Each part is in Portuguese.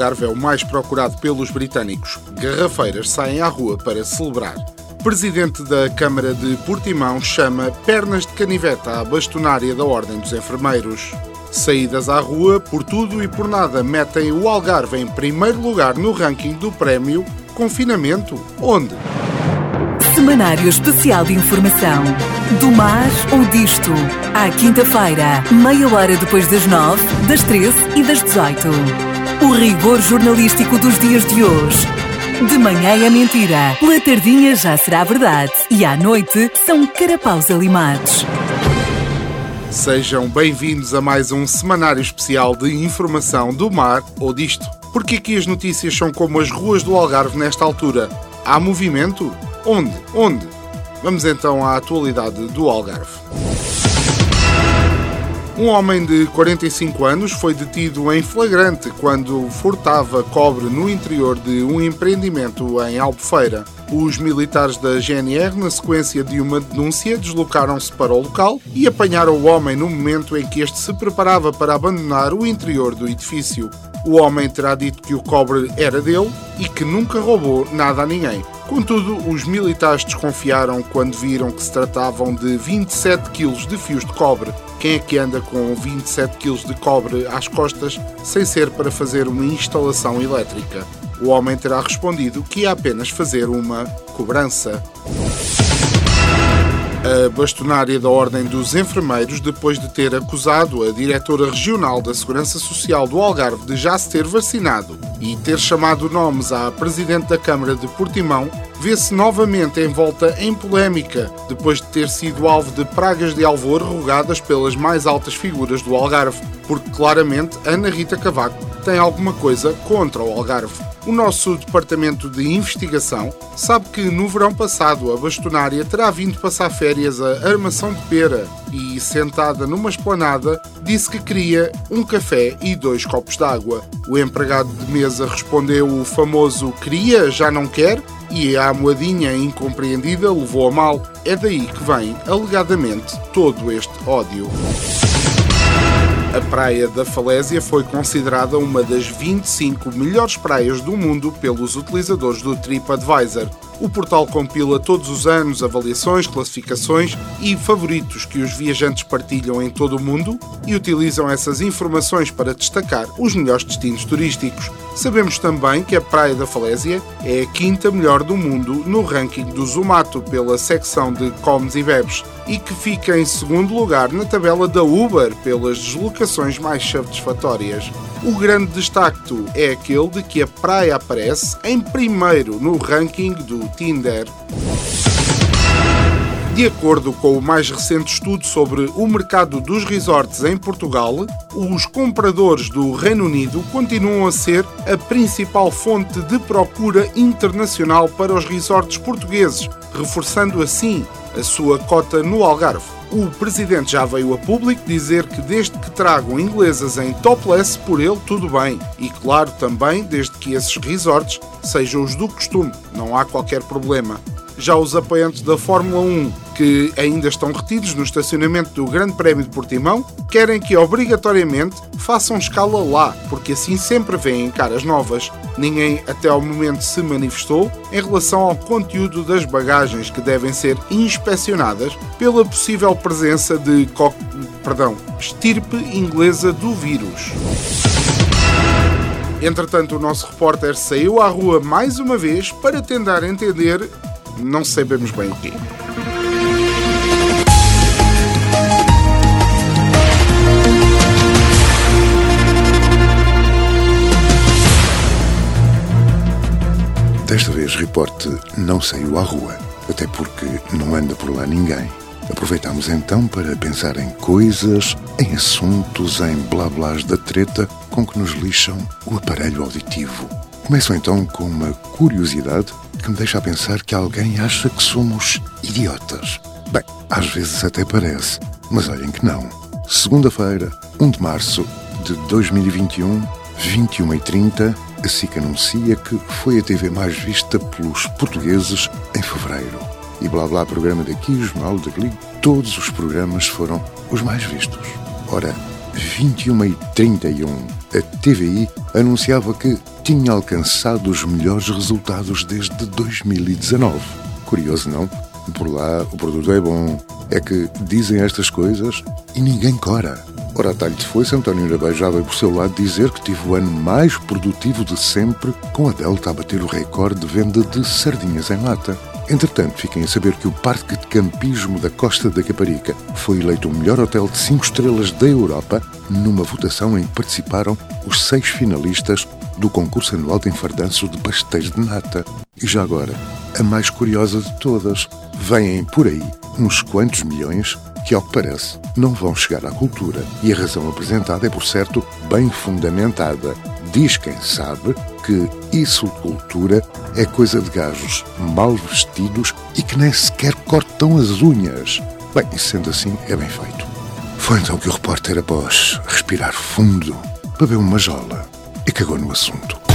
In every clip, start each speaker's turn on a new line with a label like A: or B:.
A: Algarve é o mais procurado pelos britânicos. Garrafeiras saem à rua para celebrar. Presidente da Câmara de Portimão chama pernas de caniveta à bastonária da Ordem dos Enfermeiros. Saídas à rua, por tudo e por nada, metem o Algarve em primeiro lugar no ranking do prémio Confinamento. Onde?
B: Semanário Especial de Informação. Do mar ou disto. À quinta-feira, meia hora depois das nove, das treze e das dezoito. O rigor jornalístico dos dias de hoje. De manhã é mentira, pela tardinha já será verdade e à noite são carapaus alimados.
A: Sejam bem-vindos a mais um semanário especial de informação do mar ou disto. Porque aqui as notícias são como as ruas do Algarve nesta altura. Há movimento? Onde? Onde? Vamos então à atualidade do Algarve. Um homem de 45 anos foi detido em flagrante quando furtava cobre no interior de um empreendimento em Albufeira. Os militares da GNR, na sequência de uma denúncia, deslocaram-se para o local e apanharam o homem no momento em que este se preparava para abandonar o interior do edifício. O homem terá dito que o cobre era dele e que nunca roubou nada a ninguém. Contudo, os militares desconfiaram quando viram que se tratavam de 27 kg de fios de cobre. Quem é que anda com 27 kg de cobre às costas sem ser para fazer uma instalação elétrica? O homem terá respondido que ia apenas fazer uma cobrança a bastonária da Ordem dos Enfermeiros depois de ter acusado a diretora regional da Segurança Social do Algarve de já se ter vacinado e ter chamado nomes à presidente da Câmara de Portimão, vê-se novamente envolta em polémica depois de ter sido alvo de pragas de alvor rogadas pelas mais altas figuras do Algarve, porque claramente Ana Rita Cavaco tem alguma coisa contra o Algarve. O nosso departamento de investigação sabe que no verão passado a bastonária terá vindo passar férias a Armação de Pera e, sentada numa esplanada, disse que queria um café e dois copos de água. O empregado de mesa respondeu o famoso queria, já não quer, e a moedinha incompreendida levou a mal. É daí que vem, alegadamente, todo este ódio. A Praia da Falésia foi considerada uma das 25 melhores praias do mundo pelos utilizadores do TripAdvisor. O portal compila todos os anos avaliações, classificações e favoritos que os viajantes partilham em todo o mundo e utilizam essas informações para destacar os melhores destinos turísticos. Sabemos também que a Praia da Falésia é a quinta melhor do mundo no ranking do Zumato pela secção de comes e bebes e que fica em segundo lugar na tabela da Uber pelas deslocações mais satisfatórias. O grande destaque é aquele de que a praia aparece em primeiro no ranking do Tinder. De acordo com o mais recente estudo sobre o mercado dos resorts em Portugal, os compradores do Reino Unido continuam a ser a principal fonte de procura internacional para os resorts portugueses, reforçando assim a sua cota no Algarve. O presidente já veio a público dizer que desde que tragam inglesas em topless, por ele tudo bem. E claro, também desde que esses resorts sejam os do costume, não há qualquer problema. Já os apoiantes da Fórmula 1, que ainda estão retidos no estacionamento do Grande Prémio de Portimão, querem que obrigatoriamente façam escala lá, porque assim sempre vêm caras novas. Ninguém até ao momento se manifestou em relação ao conteúdo das bagagens que devem ser inspecionadas pela possível presença de co... perdão, estirpe inglesa do vírus. Entretanto, o nosso repórter saiu à rua mais uma vez para tentar entender não sabemos bem o quê.
C: Desta vez, Reporte não saiu à rua, até porque não anda por lá ninguém. Aproveitamos então para pensar em coisas, em assuntos, em blá-blás da treta com que nos lixam o aparelho auditivo. Começo então com uma curiosidade que me deixa a pensar que alguém acha que somos idiotas. Bem, às vezes até parece, mas olhem que não. Segunda-feira, 1 de março de 2021, 21h30, a SIC anuncia que foi a TV mais vista pelos portugueses em fevereiro. E blá blá, programa daqui, jornal dali, todos os programas foram os mais vistos. Ora, 21 h 31 a TVI anunciava que tinha alcançado os melhores resultados desde 2019. Curioso, não? Por lá o produto é bom. É que dizem estas coisas e ninguém cora. Ora, talho de foi, António veio por seu lado dizer que tive o ano mais produtivo de sempre, com a Delta a bater o recorde de venda de sardinhas em lata. Entretanto, fiquem a saber que o Parque Campismo da Costa da Caparica foi eleito o melhor hotel de 5 estrelas da Europa numa votação em que participaram os seis finalistas do concurso anual de enfardanço de pastéis de nata. E já agora, a mais curiosa de todas, vêm por aí uns quantos milhões que, ao que parece, não vão chegar à cultura. E a razão apresentada é, por certo, bem fundamentada. Diz quem sabe que isso de cultura é coisa de gajos mal vestidos e que nem sequer cortam as unhas. Bem, sendo assim, é bem feito. Foi então que o repórter, após respirar fundo, bebeu uma jola e cagou no assunto.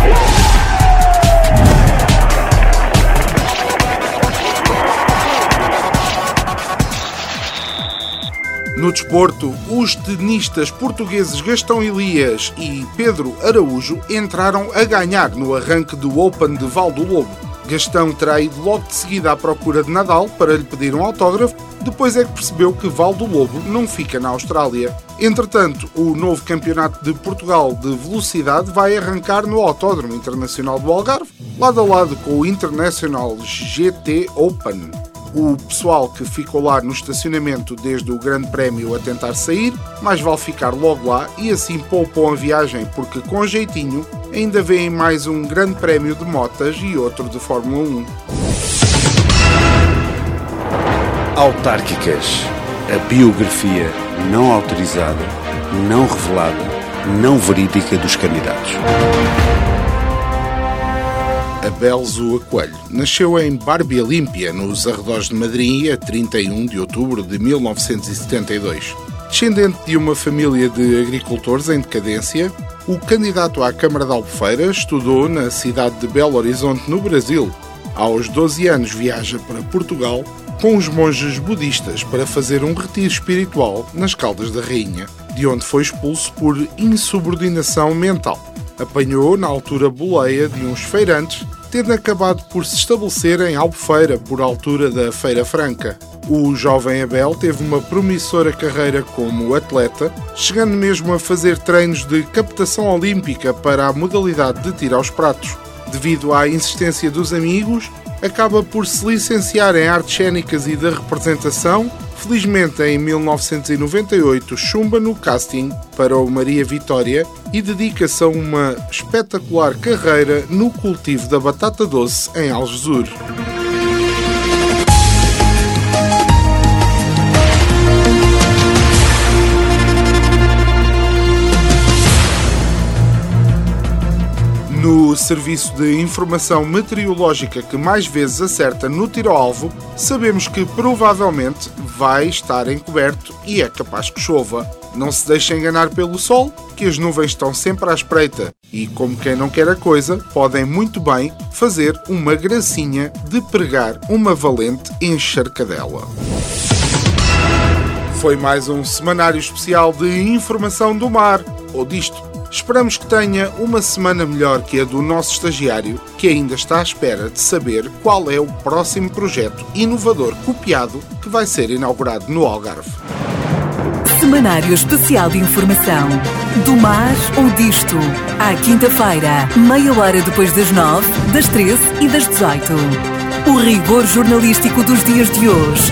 A: No desporto, os tenistas portugueses Gastão Elias e Pedro Araújo entraram a ganhar no arranque do Open de Val do Lobo. Gastão terá ido logo de seguida à procura de Nadal para lhe pedir um autógrafo, depois é que percebeu que Val do Lobo não fica na Austrália. Entretanto, o novo Campeonato de Portugal de Velocidade vai arrancar no Autódromo Internacional do Algarve, lado a lado com o International GT Open o pessoal que ficou lá no estacionamento desde o Grande Prémio a tentar sair, mais vale ficar logo lá e assim poupam a viagem, porque com jeitinho ainda vêm mais um Grande Prémio de motas e outro de Fórmula 1.
D: Autárquicas. A biografia não autorizada, não revelada, não verídica dos candidatos.
A: Abel Zua Coelho nasceu em Barbie Olímpia, nos arredores de Madrid, a 31 de outubro de 1972. Descendente de uma família de agricultores em decadência, o candidato à Câmara de Albufeira estudou na cidade de Belo Horizonte, no Brasil. Aos 12 anos viaja para Portugal com os monges budistas para fazer um retiro espiritual nas Caldas da Rainha, de onde foi expulso por insubordinação mental. Apanhou, na altura, boleia de uns feirantes tendo acabado por se estabelecer em Albufeira, por altura da Feira Franca. O jovem Abel teve uma promissora carreira como atleta, chegando mesmo a fazer treinos de captação olímpica para a modalidade de tiro aos pratos. Devido à insistência dos amigos, acaba por se licenciar em artes cênicas e da representação Felizmente, em 1998, chumba no casting para o Maria Vitória e dedica-se a uma espetacular carreira no cultivo da batata doce em Algesur. Serviço de informação meteorológica que mais vezes acerta no tiro ao alvo, sabemos que provavelmente vai estar encoberto e é capaz que chova. Não se deixe enganar pelo sol, que as nuvens estão sempre à espreita e, como quem não quer a coisa, podem muito bem fazer uma gracinha de pregar uma valente encharcadela. Foi mais um semanário especial de informação do mar, ou disto Esperamos que tenha uma semana melhor que a do nosso estagiário, que ainda está à espera de saber qual é o próximo projeto inovador copiado que vai ser inaugurado no Algarve.
B: Semanário Especial de Informação. Do mar ou disto. À quinta-feira, meia hora depois das nove, das treze e das dezoito. O rigor jornalístico dos dias de hoje.